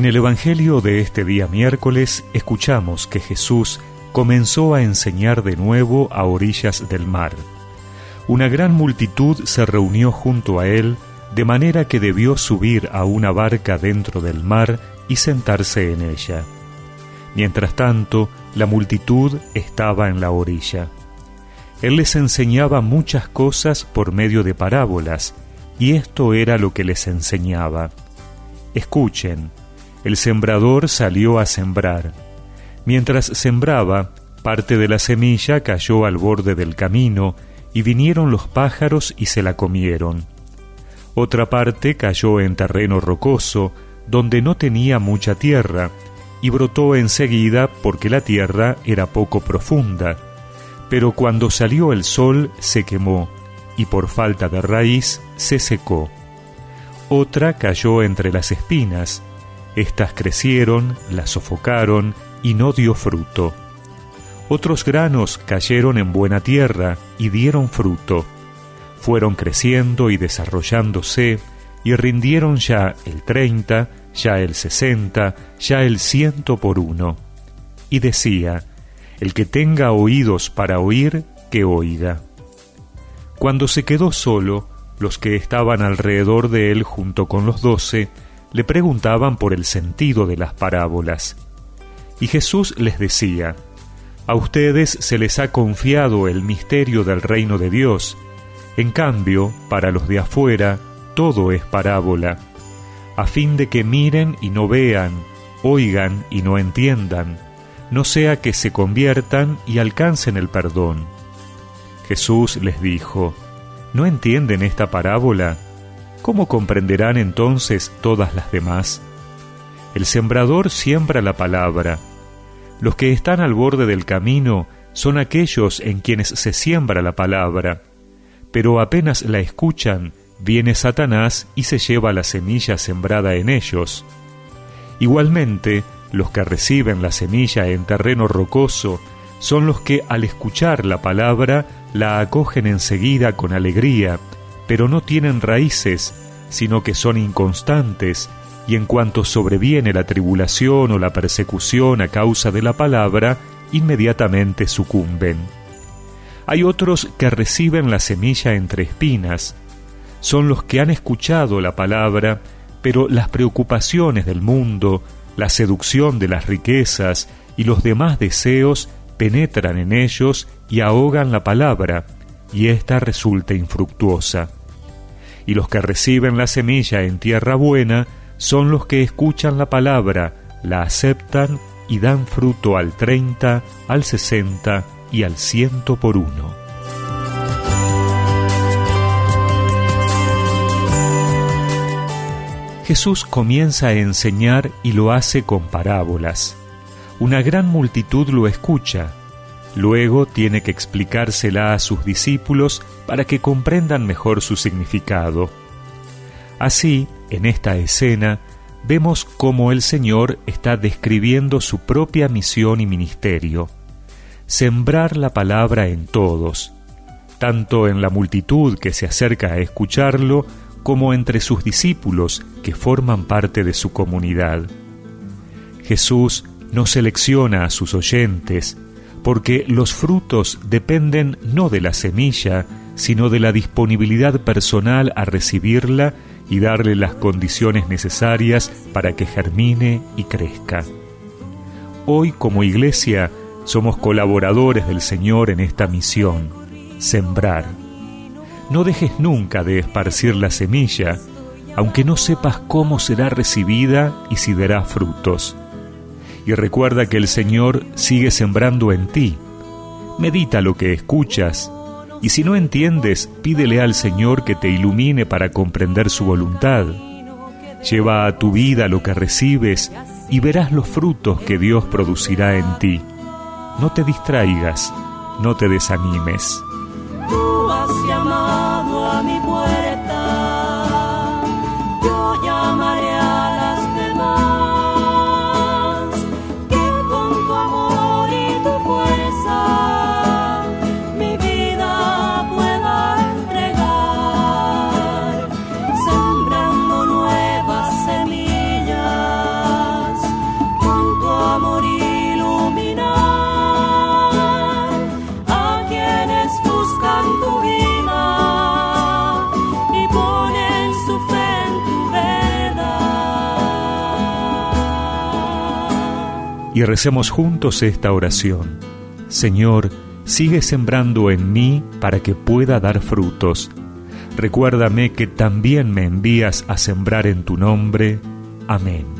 En el Evangelio de este día miércoles escuchamos que Jesús comenzó a enseñar de nuevo a orillas del mar. Una gran multitud se reunió junto a él, de manera que debió subir a una barca dentro del mar y sentarse en ella. Mientras tanto, la multitud estaba en la orilla. Él les enseñaba muchas cosas por medio de parábolas, y esto era lo que les enseñaba. Escuchen, el sembrador salió a sembrar. Mientras sembraba, parte de la semilla cayó al borde del camino, y vinieron los pájaros y se la comieron. Otra parte cayó en terreno rocoso, donde no tenía mucha tierra, y brotó enseguida porque la tierra era poco profunda. Pero cuando salió el sol se quemó, y por falta de raíz se secó. Otra cayó entre las espinas, estas crecieron, la sofocaron, y no dio fruto. Otros granos cayeron en buena tierra y dieron fruto. Fueron creciendo y desarrollándose, y rindieron ya el treinta, ya el sesenta, ya el ciento por uno. Y decía, el que tenga oídos para oír, que oiga. Cuando se quedó solo, los que estaban alrededor de él junto con los doce, le preguntaban por el sentido de las parábolas. Y Jesús les decía, A ustedes se les ha confiado el misterio del reino de Dios, en cambio, para los de afuera, todo es parábola a fin de que miren y no vean, oigan y no entiendan, no sea que se conviertan y alcancen el perdón. Jesús les dijo, ¿no entienden esta parábola? ¿Cómo comprenderán entonces todas las demás? El sembrador siembra la palabra. Los que están al borde del camino son aquellos en quienes se siembra la palabra, pero apenas la escuchan, viene Satanás y se lleva la semilla sembrada en ellos. Igualmente, los que reciben la semilla en terreno rocoso son los que al escuchar la palabra la acogen enseguida con alegría, pero no tienen raíces, sino que son inconstantes, y en cuanto sobreviene la tribulación o la persecución a causa de la palabra, inmediatamente sucumben. Hay otros que reciben la semilla entre espinas, son los que han escuchado la palabra, pero las preocupaciones del mundo, la seducción de las riquezas y los demás deseos penetran en ellos y ahogan la palabra, y ésta resulta infructuosa. Y los que reciben la semilla en tierra buena son los que escuchan la palabra, la aceptan y dan fruto al treinta, al sesenta y al ciento por uno. Jesús comienza a enseñar y lo hace con parábolas. Una gran multitud lo escucha. Luego tiene que explicársela a sus discípulos para que comprendan mejor su significado. Así, en esta escena, vemos cómo el Señor está describiendo su propia misión y ministerio. Sembrar la palabra en todos, tanto en la multitud que se acerca a escucharlo, como entre sus discípulos que forman parte de su comunidad. Jesús no selecciona a sus oyentes, porque los frutos dependen no de la semilla, sino de la disponibilidad personal a recibirla y darle las condiciones necesarias para que germine y crezca. Hoy como iglesia somos colaboradores del Señor en esta misión, sembrar no dejes nunca de esparcir la semilla, aunque no sepas cómo será recibida y si dará frutos. Y recuerda que el Señor sigue sembrando en ti. Medita lo que escuchas, y si no entiendes, pídele al Señor que te ilumine para comprender su voluntad. Lleva a tu vida lo que recibes y verás los frutos que Dios producirá en ti. No te distraigas, no te desanimes y recemos juntos esta oración. Señor, sigue sembrando en mí para que pueda dar frutos. Recuérdame que también me envías a sembrar en tu nombre. Amén.